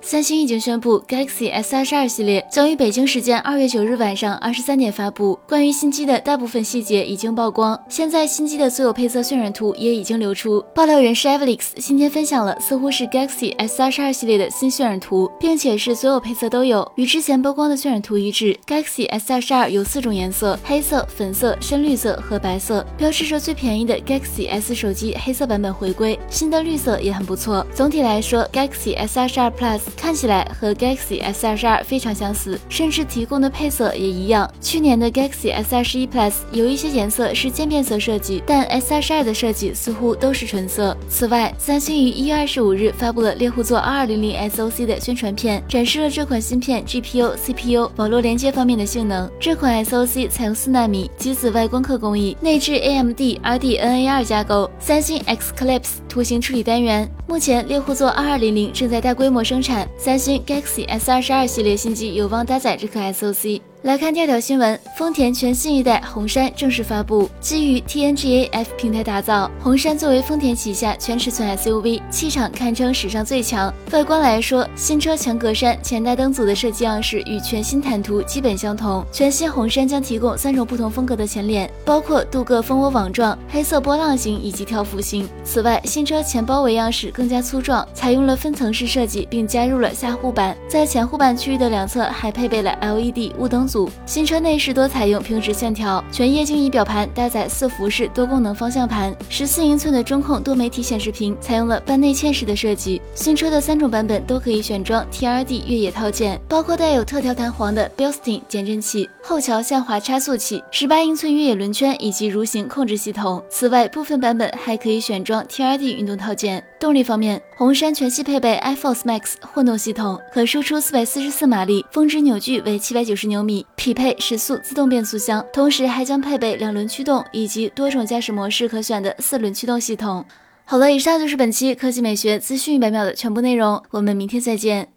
三星已经宣布，Galaxy S 二十二系列将于北京时间二月九日晚上二十三点发布。关于新机的大部分细节已经曝光，现在新机的所有配色渲染图也已经流出。爆料人士 Evelix 今天分享了似乎是 Galaxy S 二十二系列的新渲染图，并且是所有配色都有，与之前曝光的渲染图一致。Galaxy S 二十二有四种颜色：黑色、粉色、深绿色和白色，标志着最便宜的 Galaxy S 手机黑色版本回归。新的绿色也很不错。总体来说，Galaxy S 二十二 Plus。看起来和 Galaxy S 二十二非常相似，甚至提供的配色也一样。去年的 Galaxy S 二十一 Plus 有一些颜色是渐变色设计，但 S 二十二的设计似乎都是纯色。此外，三星于一月二十五日发布了猎户座二二零零 SoC 的宣传片，展示了这款芯片 GPU、CPU、网络连接方面的性能。这款 SoC 采用四纳米极紫外光刻工艺，内置 AMD RDNA 二架构，三星 Xclipse 图形处理单元。目前，猎户座二二零零正在大规模生产。三星 Galaxy S 二十二系列新机有望搭载这颗 SoC。来看第二条新闻，丰田全新一代红杉正式发布，基于 TNGA F 平台打造。红杉作为丰田旗下全尺寸 SUV，气场堪称史上最强。外观来说，新车前格栅、前大灯组的设计样式与全新坦途基本相同。全新红杉将提供三种不同风格的前脸，包括镀铬蜂窝网状、黑色波浪形以及条幅型。此外，新车前包围样式更加粗壮，采用了分层式设计，并加入了下护板。在前护板区域的两侧还配备了 LED 雾灯。组新车内饰多采用平直线条，全液晶仪表盘搭载四辐式多功能方向盘，十四英寸的中控多媒体显示屏采用了半内嵌式的设计。新车的三种版本都可以选装 TRD 越野套件，包括带有特调弹簧的 b i l s t i n 减震器、后桥下滑差速器、十八英寸越野轮圈以及蠕行控制系统。此外，部分版本还可以选装 TRD 运动套件。动力方面，红杉全系配备 iForce Max 混动系统，可输出四百四十四马力，峰值扭矩为七百九十牛米匹配时速自动变速箱，同时还将配备两轮驱动以及多种驾驶模式可选的四轮驱动系统。好了，以上就是本期科技美学资讯一百秒的全部内容，我们明天再见。